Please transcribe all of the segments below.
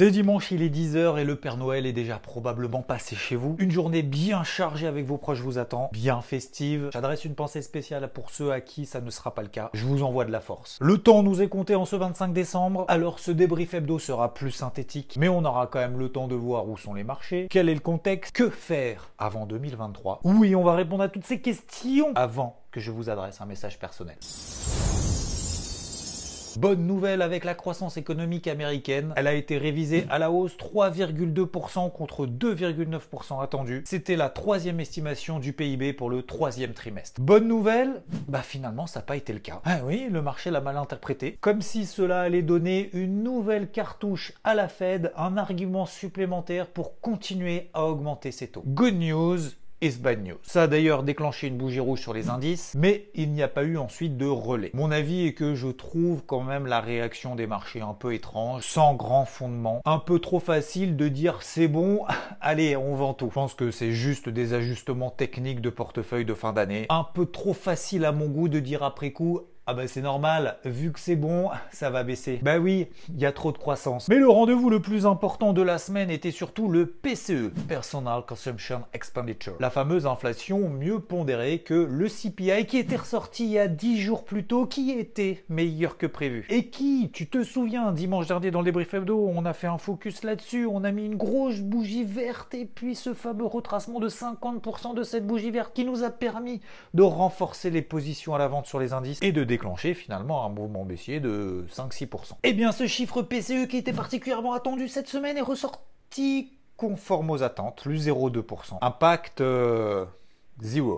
C'est dimanche, il est 10h et le Père Noël est déjà probablement passé chez vous. Une journée bien chargée avec vos proches vous attend, bien festive. J'adresse une pensée spéciale pour ceux à qui ça ne sera pas le cas. Je vous envoie de la force. Le temps nous est compté en ce 25 décembre, alors ce débrief hebdo sera plus synthétique, mais on aura quand même le temps de voir où sont les marchés, quel est le contexte, que faire avant 2023. Oui, on va répondre à toutes ces questions avant que je vous adresse un message personnel. Bonne nouvelle avec la croissance économique américaine. Elle a été révisée à la hausse 3,2% contre 2,9% attendu. C'était la troisième estimation du PIB pour le troisième trimestre. Bonne nouvelle Bah finalement ça n'a pas été le cas. Ah oui, le marché l'a mal interprété. Comme si cela allait donner une nouvelle cartouche à la Fed, un argument supplémentaire pour continuer à augmenter ses taux. Good news, Ça a d'ailleurs déclenché une bougie rouge sur les indices, mais il n'y a pas eu ensuite de relais. Mon avis est que je trouve quand même la réaction des marchés un peu étrange, sans grand fondement, un peu trop facile de dire c'est bon, allez, on vend tout. Je pense que c'est juste des ajustements techniques de portefeuille de fin d'année. Un peu trop facile à mon goût de dire après coup ah bah c'est normal, vu que c'est bon, ça va baisser. Bah oui, il y a trop de croissance. Mais le rendez-vous le plus important de la semaine était surtout le PCE, Personal Consumption Expenditure. La fameuse inflation mieux pondérée que le CPI qui était ressorti il y a 10 jours plus tôt, qui était meilleur que prévu. Et qui, tu te souviens, dimanche dernier dans les briefs hebdo, on a fait un focus là-dessus, on a mis une grosse bougie verte et puis ce fameux retracement de 50% de cette bougie verte qui nous a permis de renforcer les positions à la vente sur les indices et de déclencher finalement un mouvement baissier de 5-6%. Eh bien, ce chiffre PCE qui était particulièrement attendu cette semaine est ressorti conforme aux attentes, plus 0,2%. Impact euh,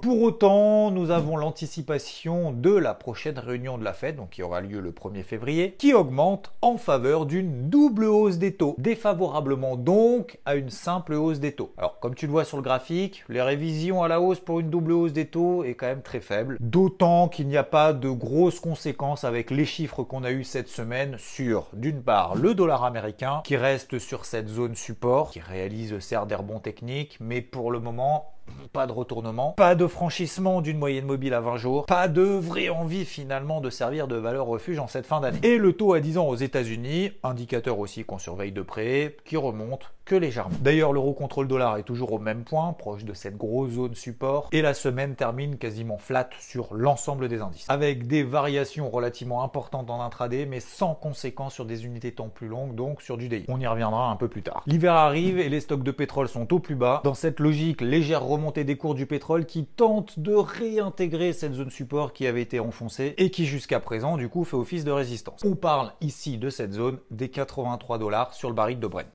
pour autant, nous avons l'anticipation de la prochaine réunion de la Fed, donc qui aura lieu le 1er février, qui augmente en faveur d'une double hausse des taux, défavorablement donc à une simple hausse des taux. Alors, comme tu le vois sur le graphique, les révisions à la hausse pour une double hausse des taux est quand même très faible, d'autant qu'il n'y a pas de grosses conséquences avec les chiffres qu'on a eu cette semaine sur, d'une part, le dollar américain, qui reste sur cette zone support, qui réalise certes des rebonds techniques, mais pour le moment, pas de retournement, pas de franchissement d'une moyenne mobile à 20 jours, pas de vraie envie finalement de servir de valeur refuge en cette fin d'année. Et le taux à 10 ans aux États-Unis, indicateur aussi qu'on surveille de près, qui remonte que légèrement. D'ailleurs, l'euro contre le dollar est toujours au même point, proche de cette grosse zone support, et la semaine termine quasiment flat sur l'ensemble des indices, avec des variations relativement importantes en intraday, mais sans conséquence sur des unités temps plus longues, donc sur du DI. On y reviendra un peu plus tard. L'hiver arrive et les stocks de pétrole sont au plus bas. Dans cette logique, légère remontée des cours du pétrole qui tente de réintégrer cette zone support qui avait été enfoncée et qui jusqu'à présent du coup fait office de résistance. On parle ici de cette zone des 83 dollars sur le baril de Brent.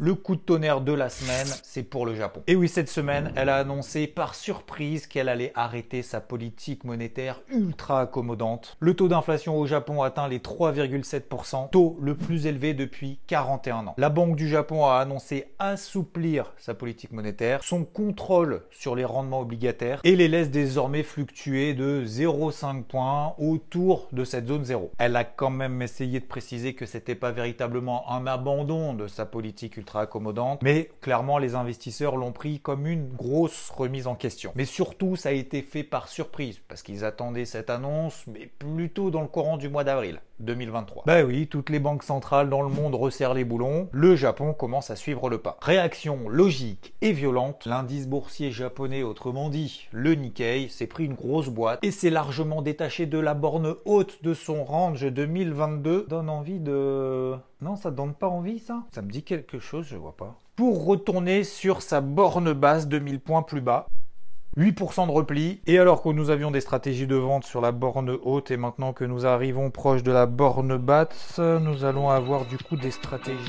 Le coup de tonnerre de la semaine, c'est pour le Japon. Et oui, cette semaine, elle a annoncé par surprise qu'elle allait arrêter sa politique monétaire ultra accommodante. Le taux d'inflation au Japon atteint les 3,7%, taux le plus élevé depuis 41 ans. La Banque du Japon a annoncé assouplir sa politique monétaire, son contrôle sur les rendements obligataires et les laisse désormais fluctuer de 0,5 points autour de cette zone 0. Elle a quand même essayé de préciser que c'était pas véritablement un abandon de sa politique ultra accommodante, mais clairement les investisseurs l'ont pris comme une grosse remise en question. Mais surtout, ça a été fait par surprise, parce qu'ils attendaient cette annonce, mais plutôt dans le courant du mois d'avril 2023. Bah oui, toutes les banques centrales dans le monde resserrent les boulons, le Japon commence à suivre le pas. Réaction logique et violente, l'indice boursier japonais, autrement dit le Nikkei, s'est pris une grosse boîte et s'est largement détaché de la borne haute de son range 2022, donne envie de non, ça donne pas envie ça? Ça me dit quelque chose, je vois pas. Pour retourner sur sa borne basse 2000 points plus bas. 8% de repli. Et alors que nous avions des stratégies de vente sur la borne haute et maintenant que nous arrivons proche de la borne basse, nous allons avoir du coup des stratégies.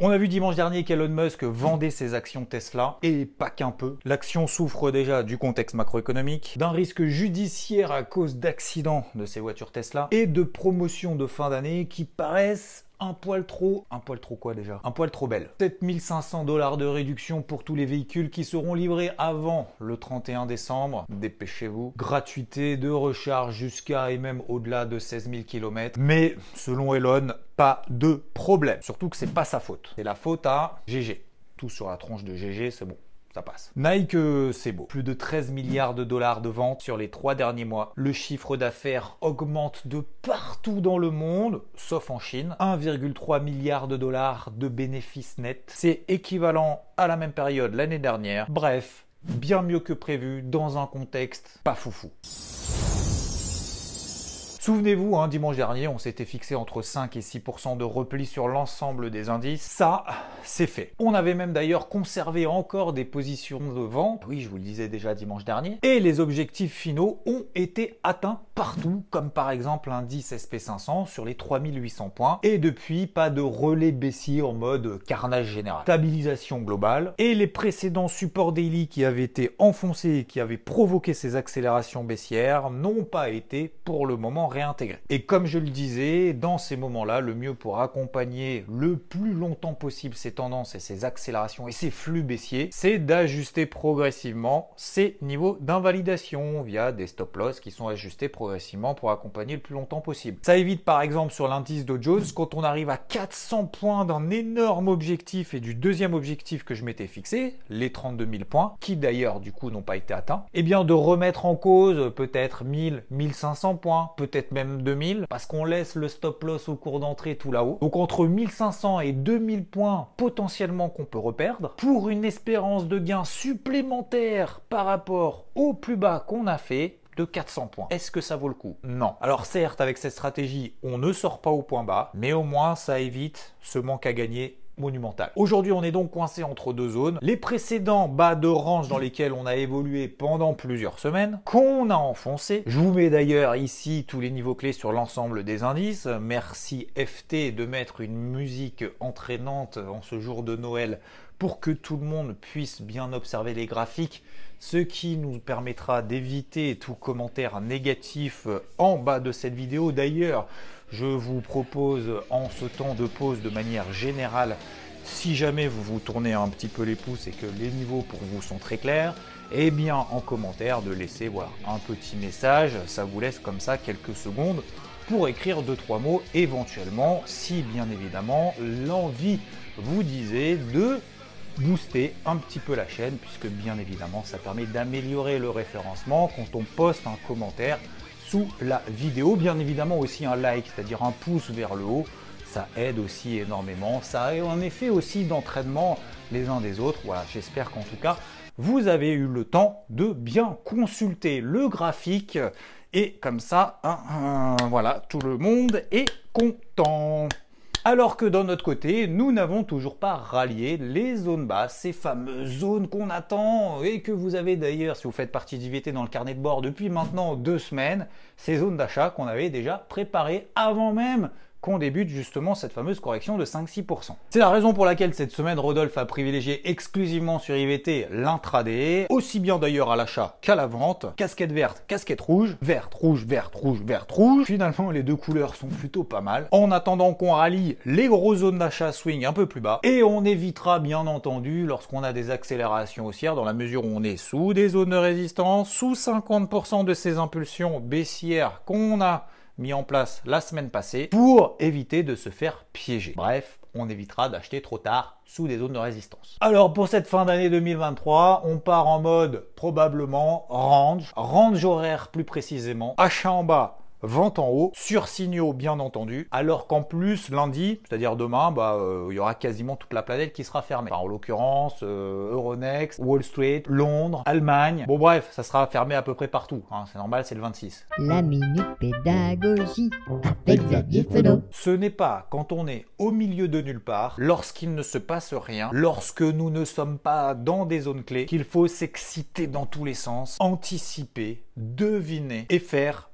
On a vu dimanche dernier qu'Elon Musk vendait ses actions Tesla, et pas qu'un peu. L'action souffre déjà du contexte macroéconomique, d'un risque judiciaire à cause d'accidents de ses voitures Tesla, et de promotions de fin d'année qui paraissent un poil trop, un poil trop quoi déjà? Un poil trop belle. 7500 dollars de réduction pour tous les véhicules qui seront livrés avant le 31 décembre. Dépêchez-vous. Gratuité de recharge jusqu'à et même au-delà de 16 000 km. Mais selon Elon, pas de problème. Surtout que c'est pas sa faute. C'est la faute à GG. Tout sur la tronche de GG, c'est bon ça passe. Nike, euh, c'est beau. Plus de 13 milliards de dollars de ventes sur les trois derniers mois. Le chiffre d'affaires augmente de partout dans le monde, sauf en Chine. 1,3 milliard de dollars de bénéfices nets. C'est équivalent à la même période l'année dernière. Bref, bien mieux que prévu dans un contexte pas foufou. Souvenez-vous, hein, dimanche dernier, on s'était fixé entre 5 et 6% de repli sur l'ensemble des indices. Ça, c'est fait. On avait même d'ailleurs conservé encore des positions de vente. Oui, je vous le disais déjà dimanche dernier. Et les objectifs finaux ont été atteints partout, comme par exemple l'indice SP500 sur les 3800 points. Et depuis, pas de relais baissier en mode carnage général. Stabilisation globale. Et les précédents supports daily qui avaient été enfoncés, qui avaient provoqué ces accélérations baissières, n'ont pas été pour le moment réintégrer. Et comme je le disais, dans ces moments-là, le mieux pour accompagner le plus longtemps possible ces tendances et ces accélérations et ces flux baissiers, c'est d'ajuster progressivement ces niveaux d'invalidation via des stop loss qui sont ajustés progressivement pour accompagner le plus longtemps possible. Ça évite par exemple sur l'indice Dow Jones, quand on arrive à 400 points d'un énorme objectif et du deuxième objectif que je m'étais fixé, les 32 000 points, qui d'ailleurs du coup n'ont pas été atteints, et eh bien de remettre en cause peut-être 1000, 1500 points, peut-être même 2000 parce qu'on laisse le stop loss au cours d'entrée tout là-haut. Donc entre 1500 et 2000 points potentiellement qu'on peut reperdre pour une espérance de gain supplémentaire par rapport au plus bas qu'on a fait de 400 points. Est-ce que ça vaut le coup? Non. Alors certes, avec cette stratégie, on ne sort pas au point bas, mais au moins ça évite ce manque à gagner monumental. Aujourd'hui, on est donc coincé entre deux zones. Les précédents bas de range dans lesquels on a évolué pendant plusieurs semaines, qu'on a enfoncé. Je vous mets d'ailleurs ici tous les niveaux clés sur l'ensemble des indices. Merci FT de mettre une musique entraînante en ce jour de Noël pour que tout le monde puisse bien observer les graphiques, ce qui nous permettra d'éviter tout commentaire négatif en bas de cette vidéo. D'ailleurs, je vous propose en ce temps de pause de manière générale, si jamais vous vous tournez un petit peu les pouces et que les niveaux pour vous sont très clairs, eh bien en commentaire de laisser voilà, un petit message, ça vous laisse comme ça quelques secondes pour écrire deux trois mots éventuellement si bien évidemment l'envie vous disait de booster un petit peu la chaîne puisque bien évidemment ça permet d'améliorer le référencement. Quand on poste un commentaire sous la vidéo. Bien évidemment aussi un like, c'est-à-dire un pouce vers le haut, ça aide aussi énormément. Ça a un effet aussi d'entraînement les uns des autres. Voilà, j'espère qu'en tout cas, vous avez eu le temps de bien consulter le graphique. Et comme ça, voilà, tout le monde est content. Alors que d'un autre côté, nous n'avons toujours pas rallié les zones basses, ces fameuses zones qu'on attend et que vous avez d'ailleurs, si vous faites partie d'IVT dans le carnet de bord depuis maintenant deux semaines, ces zones d'achat qu'on avait déjà préparées avant même qu'on débute justement cette fameuse correction de 5-6%. C'est la raison pour laquelle cette semaine Rodolphe a privilégié exclusivement sur IVT l'intraday, aussi bien d'ailleurs à l'achat qu'à la vente, casquette verte, casquette rouge, verte, rouge, verte, rouge, verte, rouge. Finalement les deux couleurs sont plutôt pas mal. En attendant qu'on rallie les grosses zones d'achat swing un peu plus bas et on évitera bien entendu lorsqu'on a des accélérations haussières dans la mesure où on est sous des zones de résistance, sous 50% de ces impulsions baissières qu'on a mis en place la semaine passée pour éviter de se faire piéger. Bref, on évitera d'acheter trop tard sous des zones de résistance. Alors pour cette fin d'année 2023, on part en mode probablement range, range horaire plus précisément, achat en bas vente en haut, sur signaux bien entendu, alors qu'en plus lundi, c'est-à-dire demain, bah, euh, il y aura quasiment toute la planète qui sera fermée. en l'occurrence, euh, Euronext, Wall Street, Londres, Allemagne. Bon bref, ça sera fermé à peu près partout. Hein. c'est normal, c'est le 26. La minute pédagogie avec Xavier Fenot. Ce n'est pas quand on est au milieu de nulle part, lorsqu'il ne se passe rien, lorsque nous ne sommes pas dans des zones clés, qu'il faut s'exciter dans tous les sens, anticiper, deviner et faire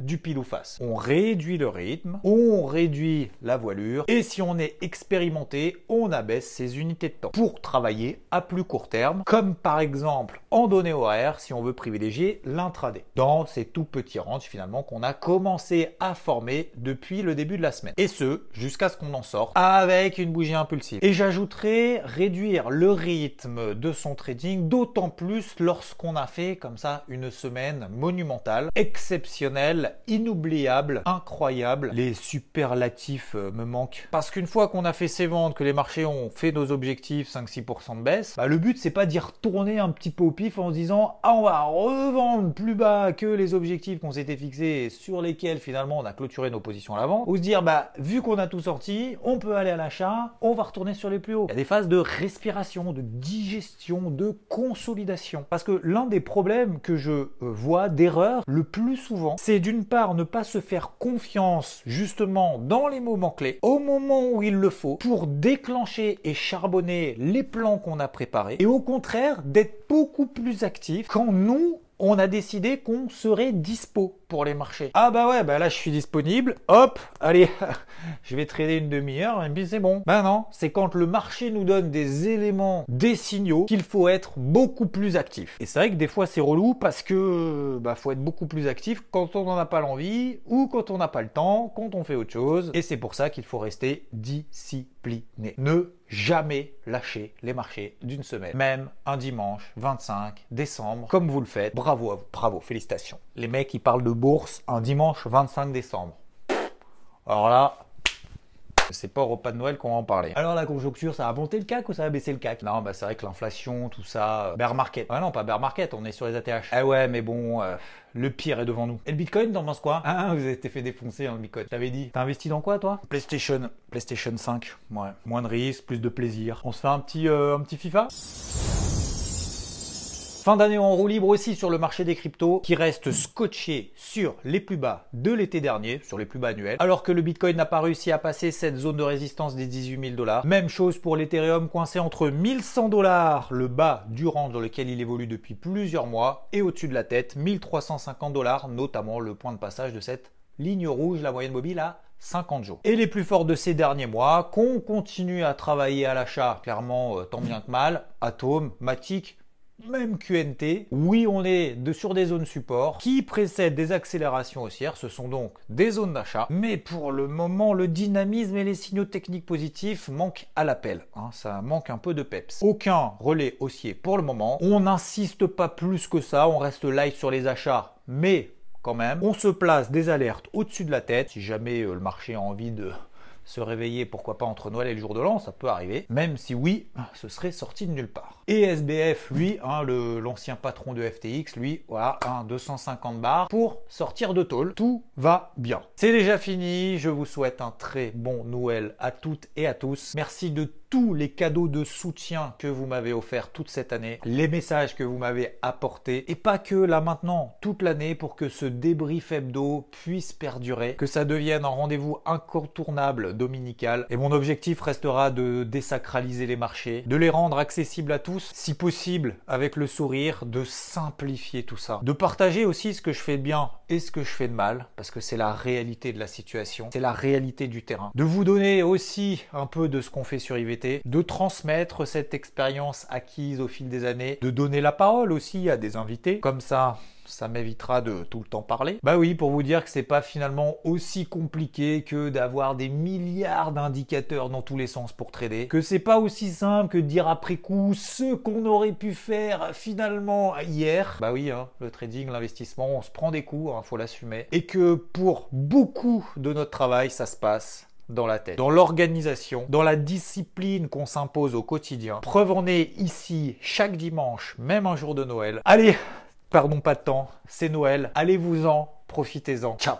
du pile ou face. On réduit le rythme, on réduit la voilure et si on est expérimenté, on abaisse ses unités de temps pour travailler à plus court terme, comme par exemple en données horaires si on veut privilégier l'intraday. Dans ces tout petits ranges finalement qu'on a commencé à former depuis le début de la semaine. Et ce, jusqu'à ce qu'on en sorte avec une bougie impulsive. Et j'ajouterai réduire le rythme de son trading, d'autant plus lorsqu'on a fait comme ça une semaine monumentale, exceptionnelle inoubliable, incroyable. Les superlatifs euh, me manquent. Parce qu'une fois qu'on a fait ces ventes, que les marchés ont fait nos objectifs 5-6% de baisse, bah, le but c'est pas d'y retourner un petit peu au pif en se disant ah on va revendre plus bas que les objectifs qu'on s'était fixés et sur lesquels finalement on a clôturé nos positions à l'avant. Ou se dire bah vu qu'on a tout sorti, on peut aller à l'achat, on va retourner sur les plus hauts. Il y a des phases de respiration, de digestion, de consolidation. Parce que l'un des problèmes que je euh, vois d'erreur le plus souvent, c'est d'une part ne pas se faire confiance justement dans les moments clés, au moment où il le faut, pour déclencher et charbonner les plans qu'on a préparés, et au contraire d'être beaucoup plus actif quand nous, on a décidé qu'on serait dispo pour les marchés. Ah bah ouais, bah là je suis disponible, hop, allez, je vais trader une demi-heure et puis c'est bon. Bah non, c'est quand le marché nous donne des éléments, des signaux qu'il faut être beaucoup plus actif. Et c'est vrai que des fois c'est relou parce que bah faut être beaucoup plus actif quand on n'en a pas l'envie ou quand on n'a pas le temps, quand on fait autre chose. Et c'est pour ça qu'il faut rester discipliné. Ne jamais lâcher les marchés d'une semaine, même un dimanche 25 décembre, comme vous le faites. Bravo à vous, bravo, félicitations. Les mecs, ils parlent de bourse un dimanche 25 décembre. Alors là, c'est pas au repas de Noël qu'on va en parler. Alors la conjoncture, ça a monté le CAC ou ça a baissé le CAC? Non, bah c'est vrai que l'inflation, tout ça, euh, bear market. Ah non, pas bear market, on est sur les ATH. Ah ouais, mais bon, euh, le pire est devant nous. Et le Bitcoin, t'en penses quoi? Ah, vous avez été fait défoncer hein, le Bitcoin. T'avais dit. T'as investi dans quoi toi? PlayStation, PlayStation 5. Ouais. Moins de risques, plus de plaisir. On se fait un petit, euh, un petit FIFA? Fin d'année en roue libre aussi sur le marché des cryptos qui reste scotché sur les plus bas de l'été dernier, sur les plus bas annuels, alors que le Bitcoin n'a pas réussi à passer cette zone de résistance des 18 000 dollars. Même chose pour l'Ethereum coincé entre 1100 dollars, le bas du range dans lequel il évolue depuis plusieurs mois, et au-dessus de la tête, 1350 dollars, notamment le point de passage de cette ligne rouge, la moyenne mobile à 50 jours. Et les plus forts de ces derniers mois, qu'on continue à travailler à l'achat, clairement euh, tant bien que mal, Atom, Matic, même QNT, oui, on est sur des zones support qui précèdent des accélérations haussières. Ce sont donc des zones d'achat. Mais pour le moment, le dynamisme et les signaux techniques positifs manquent à l'appel. Hein. ça manque un peu de peps. Aucun relais haussier pour le moment. On n'insiste pas plus que ça. On reste light sur les achats. Mais quand même, on se place des alertes au-dessus de la tête. Si jamais euh, le marché a envie de se réveiller, pourquoi pas entre Noël et le jour de l'an, ça peut arriver, même si oui, ce serait sorti de nulle part. Et SBF, lui, hein, l'ancien patron de FTX, lui, voilà, un 250 bars pour sortir de tôle. Tout va bien. C'est déjà fini, je vous souhaite un très bon Noël à toutes et à tous. Merci de tous les cadeaux de soutien que vous m'avez offert toute cette année, les messages que vous m'avez apportés, et pas que là maintenant, toute l'année, pour que ce débrief hebdo puisse perdurer, que ça devienne un rendez-vous incontournable dominical. Et mon objectif restera de désacraliser les marchés, de les rendre accessibles à tous, si possible avec le sourire, de simplifier tout ça, de partager aussi ce que je fais de bien et ce que je fais de mal, parce que c'est la réalité de la situation, c'est la réalité du terrain. De vous donner aussi un peu de ce qu'on fait sur IVT de transmettre cette expérience acquise au fil des années, de donner la parole aussi à des invités. Comme ça, ça m'évitera de tout le temps parler. Bah oui, pour vous dire que c'est pas finalement aussi compliqué que d'avoir des milliards d'indicateurs dans tous les sens pour trader, que c'est pas aussi simple que de dire après coup ce qu'on aurait pu faire finalement hier. Bah oui, hein, le trading, l'investissement, on se prend des coups, hein, faut l'assumer. Et que pour beaucoup de notre travail, ça se passe dans la tête, dans l'organisation, dans la discipline qu'on s'impose au quotidien. Preuve en est ici chaque dimanche, même un jour de Noël. Allez, pardon pas de temps, c'est Noël, allez-vous-en, profitez-en. Ciao